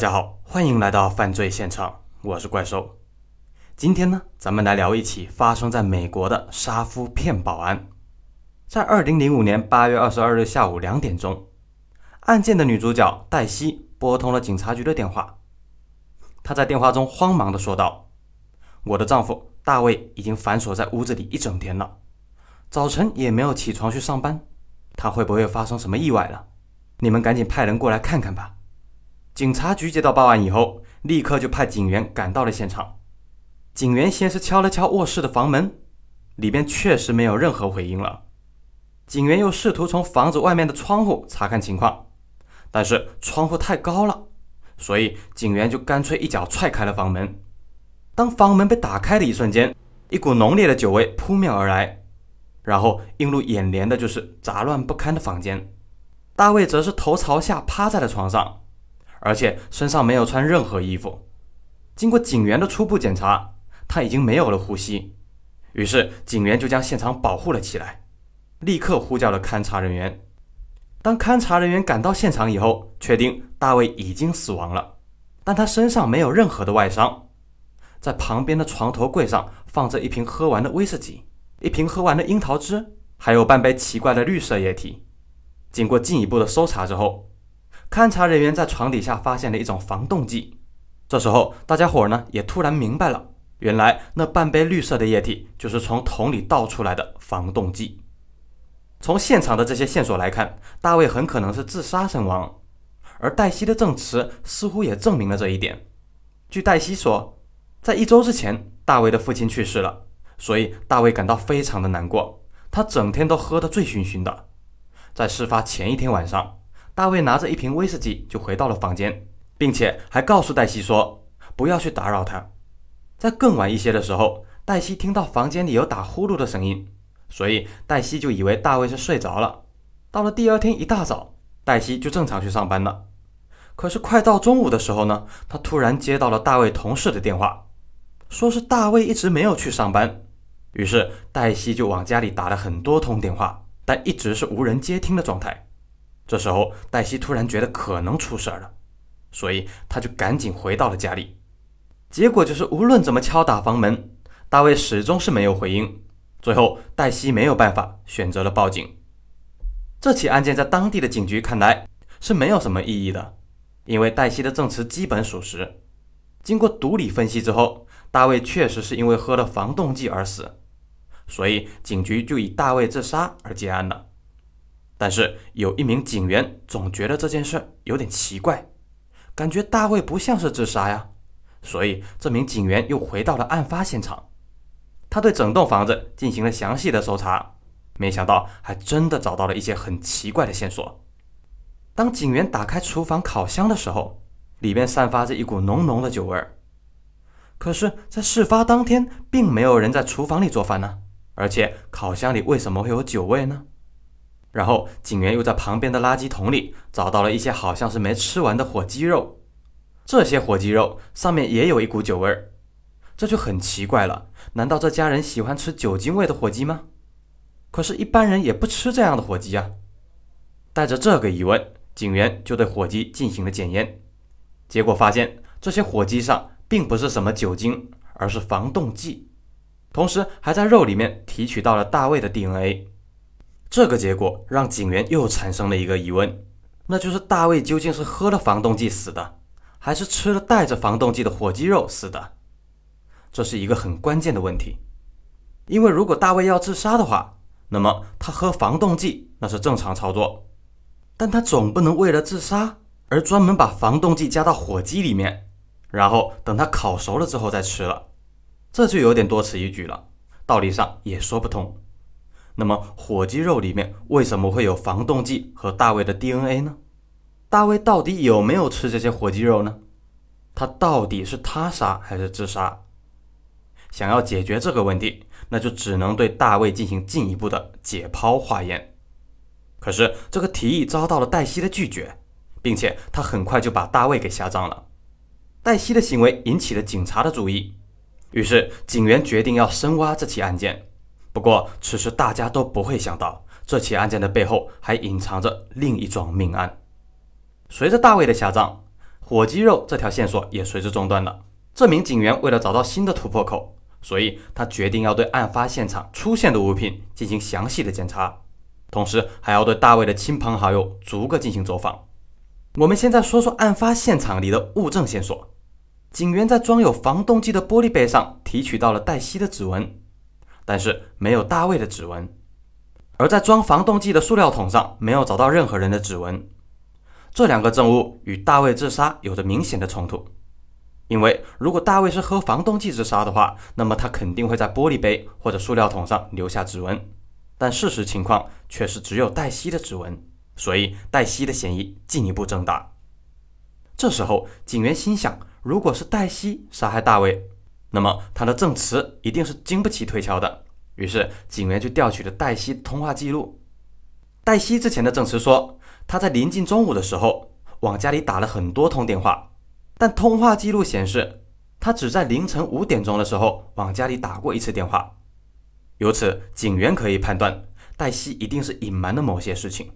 大家好，欢迎来到犯罪现场，我是怪兽。今天呢，咱们来聊一起发生在美国的杀夫骗保案。在二零零五年八月二十二日下午两点钟，案件的女主角黛西拨通了警察局的电话。她在电话中慌忙地说道：“我的丈夫大卫已经反锁在屋子里一整天了，早晨也没有起床去上班，他会不会发生什么意外了？你们赶紧派人过来看看吧。”警察局接到报案以后，立刻就派警员赶到了现场。警员先是敲了敲卧室的房门，里边确实没有任何回音了。警员又试图从房子外面的窗户查看情况，但是窗户太高了，所以警员就干脆一脚踹开了房门。当房门被打开的一瞬间，一股浓烈的酒味扑面而来，然后映入眼帘的就是杂乱不堪的房间。大卫则是头朝下趴在了床上，而且身上没有穿任何衣服。经过警员的初步检查。他已经没有了呼吸，于是警员就将现场保护了起来，立刻呼叫了勘查人员。当勘查人员赶到现场以后，确定大卫已经死亡了，但他身上没有任何的外伤。在旁边的床头柜上放着一瓶喝完的威士忌，一瓶喝完的樱桃汁，还有半杯奇怪的绿色液体。经过进一步的搜查之后，勘查人员在床底下发现了一种防冻剂。这时候，大家伙呢也突然明白了。原来那半杯绿色的液体就是从桶里倒出来的防冻剂。从现场的这些线索来看，大卫很可能是自杀身亡，而黛西的证词似乎也证明了这一点。据黛西说，在一周之前，大卫的父亲去世了，所以大卫感到非常的难过，他整天都喝得醉醺醺的。在事发前一天晚上，大卫拿着一瓶威士忌就回到了房间，并且还告诉黛西说不要去打扰他。在更晚一些的时候，黛西听到房间里有打呼噜的声音，所以黛西就以为大卫是睡着了。到了第二天一大早，黛西就正常去上班了。可是快到中午的时候呢，她突然接到了大卫同事的电话，说是大卫一直没有去上班。于是黛西就往家里打了很多通电话，但一直是无人接听的状态。这时候黛西突然觉得可能出事儿了，所以她就赶紧回到了家里。结果就是，无论怎么敲打房门，大卫始终是没有回应。最后，黛西没有办法，选择了报警。这起案件在当地的警局看来是没有什么意义的，因为黛西的证词基本属实。经过毒理分析之后，大卫确实是因为喝了防冻剂而死，所以警局就以大卫自杀而结案了。但是有一名警员总觉得这件事有点奇怪，感觉大卫不像是自杀呀。所以，这名警员又回到了案发现场，他对整栋房子进行了详细的搜查，没想到还真的找到了一些很奇怪的线索。当警员打开厨房烤箱的时候，里面散发着一股浓浓的酒味儿。可是，在事发当天，并没有人在厨房里做饭呢，而且烤箱里为什么会有酒味呢？然后，警员又在旁边的垃圾桶里找到了一些好像是没吃完的火鸡肉。这些火鸡肉上面也有一股酒味儿，这就很奇怪了。难道这家人喜欢吃酒精味的火鸡吗？可是，一般人也不吃这样的火鸡啊。带着这个疑问，警员就对火鸡进行了检验，结果发现这些火鸡上并不是什么酒精，而是防冻剂。同时，还在肉里面提取到了大卫的 DNA。这个结果让警员又产生了一个疑问，那就是大卫究竟是喝了防冻剂死的？还是吃了带着防冻剂的火鸡肉死的，这是一个很关键的问题。因为如果大卫要自杀的话，那么他喝防冻剂那是正常操作，但他总不能为了自杀而专门把防冻剂加到火鸡里面，然后等它烤熟了之后再吃了，这就有点多此一举了，道理上也说不通。那么火鸡肉里面为什么会有防冻剂和大卫的 DNA 呢？大卫到底有没有吃这些火鸡肉呢？他到底是他杀还是自杀？想要解决这个问题，那就只能对大卫进行进一步的解剖化验。可是这个提议遭到了黛西的拒绝，并且他很快就把大卫给下葬了。黛西的行为引起了警察的注意，于是警员决定要深挖这起案件。不过此时大家都不会想到，这起案件的背后还隐藏着另一桩命案。随着大卫的下葬，火鸡肉这条线索也随之中断了。这名警员为了找到新的突破口，所以他决定要对案发现场出现的物品进行详细的检查，同时还要对大卫的亲朋好友逐个进行走访。我们现在说说案发现场里的物证线索。警员在装有防冻剂的玻璃杯上提取到了黛西的指纹，但是没有大卫的指纹；而在装防冻剂的塑料桶上没有找到任何人的指纹。这两个证物与大卫自杀有着明显的冲突，因为如果大卫是喝防冻剂自杀的话，那么他肯定会在玻璃杯或者塑料桶上留下指纹，但事实情况却是只有黛西的指纹，所以黛西的嫌疑进一步增大。这时候，警员心想。如果是黛西杀害大卫，那么他的证词一定是经不起推敲的。于是警员就调取了黛西通话记录。黛西之前的证词说，他在临近中午的时候往家里打了很多通电话，但通话记录显示，他只在凌晨五点钟的时候往家里打过一次电话。由此，警员可以判断黛西一定是隐瞒了某些事情。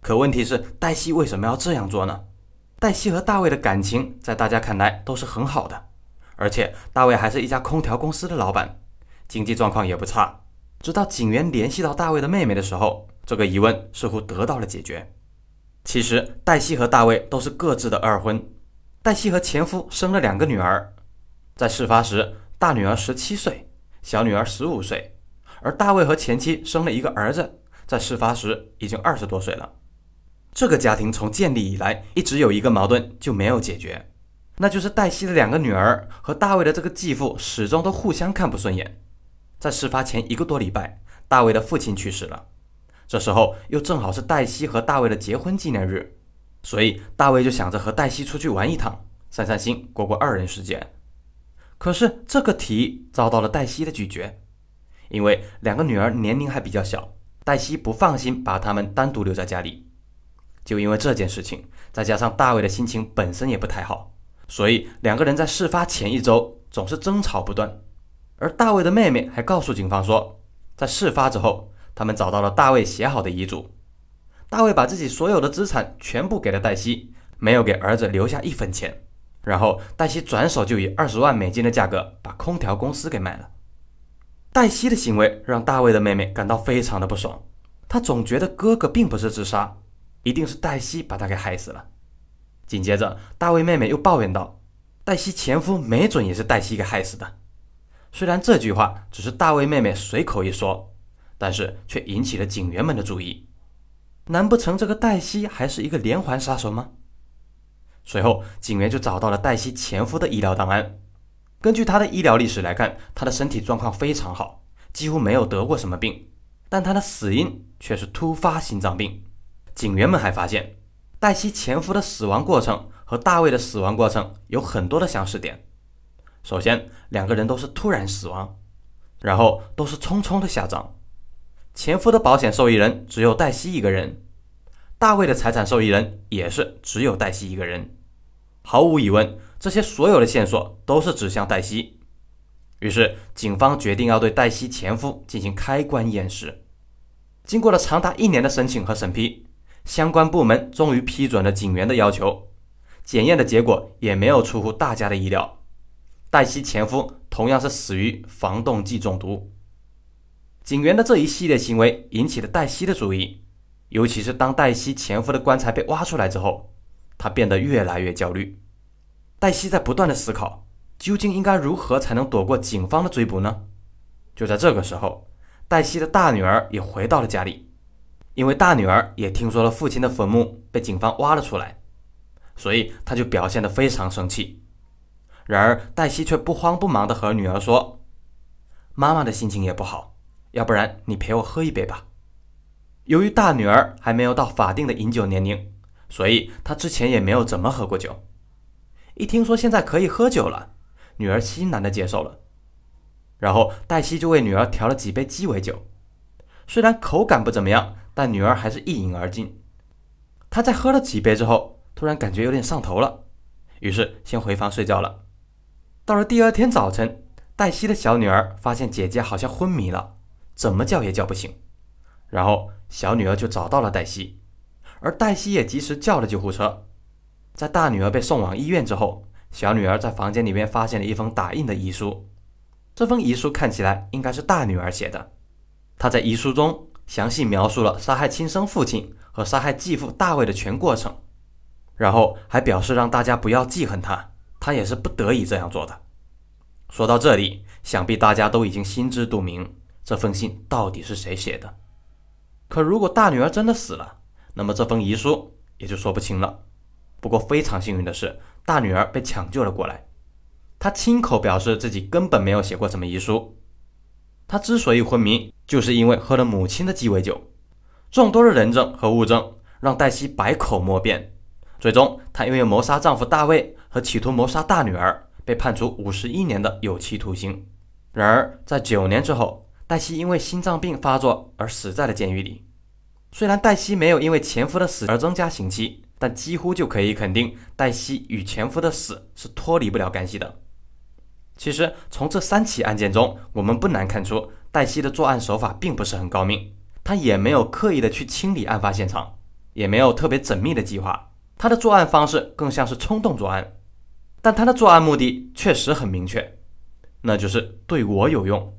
可问题是，黛西为什么要这样做呢？黛西和大卫的感情在大家看来都是很好的，而且大卫还是一家空调公司的老板，经济状况也不差。直到警员联系到大卫的妹妹的时候，这个疑问似乎得到了解决。其实，黛西和大卫都是各自的二婚。黛西和前夫生了两个女儿，在事发时，大女儿十七岁，小女儿十五岁，而大卫和前妻生了一个儿子，在事发时已经二十多岁了。这个家庭从建立以来一直有一个矛盾就没有解决，那就是黛西的两个女儿和大卫的这个继父始终都互相看不顺眼。在事发前一个多礼拜，大卫的父亲去世了，这时候又正好是黛西和大卫的结婚纪念日，所以大卫就想着和黛西出去玩一趟，散散心，过过二人世界。可是这个提议遭到了黛西的拒绝，因为两个女儿年龄还比较小，黛西不放心把她们单独留在家里。就因为这件事情，再加上大卫的心情本身也不太好，所以两个人在事发前一周总是争吵不断。而大卫的妹妹还告诉警方说，在事发之后，他们找到了大卫写好的遗嘱。大卫把自己所有的资产全部给了黛西，没有给儿子留下一分钱。然后黛西转手就以二十万美金的价格把空调公司给卖了。黛西的行为让大卫的妹妹感到非常的不爽，她总觉得哥哥并不是自杀。一定是黛西把他给害死了。紧接着，大卫妹妹又抱怨道：“黛西前夫没准也是黛西给害死的。”虽然这句话只是大卫妹妹随口一说，但是却引起了警员们的注意。难不成这个黛西还是一个连环杀手吗？随后，警员就找到了黛西前夫的医疗档案。根据他的医疗历史来看，他的身体状况非常好，几乎没有得过什么病，但他的死因却是突发心脏病。警员们还发现，黛西前夫的死亡过程和大卫的死亡过程有很多的相似点。首先，两个人都是突然死亡，然后都是匆匆的下葬。前夫的保险受益人只有黛西一个人，大卫的财产受益人也是只有黛西一个人。毫无疑问，这些所有的线索都是指向黛西。于是，警方决定要对黛西前夫进行开棺验尸。经过了长达一年的申请和审批。相关部门终于批准了警员的要求，检验的结果也没有出乎大家的意料，黛西前夫同样是死于防冻剂中毒。警员的这一系列行为引起了黛西的注意，尤其是当黛西前夫的棺材被挖出来之后，他变得越来越焦虑。黛西在不断的思考，究竟应该如何才能躲过警方的追捕呢？就在这个时候，黛西的大女儿也回到了家里。因为大女儿也听说了父亲的坟墓被警方挖了出来，所以她就表现得非常生气。然而黛西却不慌不忙地和女儿说：“妈妈的心情也不好，要不然你陪我喝一杯吧。”由于大女儿还没有到法定的饮酒年龄，所以她之前也没有怎么喝过酒。一听说现在可以喝酒了，女儿欣然地接受了。然后黛西就为女儿调了几杯鸡尾酒，虽然口感不怎么样。但女儿还是一饮而尽。她在喝了几杯之后，突然感觉有点上头了，于是先回房睡觉了。到了第二天早晨，黛西的小女儿发现姐姐好像昏迷了，怎么叫也叫不醒。然后小女儿就找到了黛西，而黛西也及时叫了救护车。在大女儿被送往医院之后，小女儿在房间里面发现了一封打印的遗书。这封遗书看起来应该是大女儿写的。她在遗书中详细描述了杀害亲生父亲和杀害继父大卫的全过程，然后还表示让大家不要记恨他，他也是不得已这样做的。说到这里，想必大家都已经心知肚明，这封信到底是谁写的。可如果大女儿真的死了，那么这封遗书也就说不清了。不过非常幸运的是，大女儿被抢救了过来。她亲口表示自己根本没有写过什么遗书。她之所以昏迷，就是因为喝了母亲的鸡尾酒。众多的人证和物证让黛西百口莫辩。最终，她因为谋杀丈夫大卫和企图谋杀大女儿，被判处五十一年的有期徒刑。然而，在九年之后，黛西因为心脏病发作而死在了监狱里。虽然黛西没有因为前夫的死而增加刑期，但几乎就可以肯定，黛西与前夫的死是脱离不了干系的。其实从这三起案件中，我们不难看出，黛西的作案手法并不是很高明。她也没有刻意的去清理案发现场，也没有特别缜密的计划。她的作案方式更像是冲动作案。但她的作案目的确实很明确，那就是对我有用。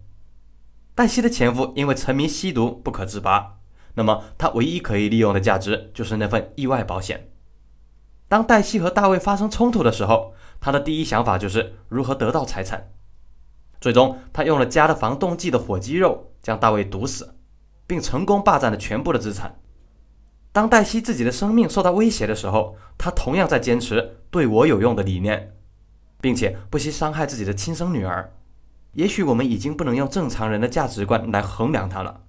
黛西的前夫因为沉迷吸毒不可自拔，那么他唯一可以利用的价值就是那份意外保险。当黛西和大卫发生冲突的时候，他的第一想法就是如何得到财产。最终，他用了加了防冻剂的火鸡肉将大卫毒死，并成功霸占了全部的资产。当黛西自己的生命受到威胁的时候，他同样在坚持对我有用的理念，并且不惜伤害自己的亲生女儿。也许我们已经不能用正常人的价值观来衡量他了。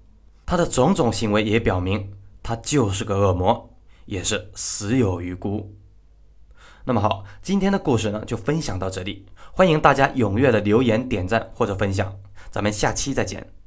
他的种种行为也表明，他就是个恶魔，也是死有余辜。那么好，今天的故事呢就分享到这里，欢迎大家踊跃的留言、点赞或者分享，咱们下期再见。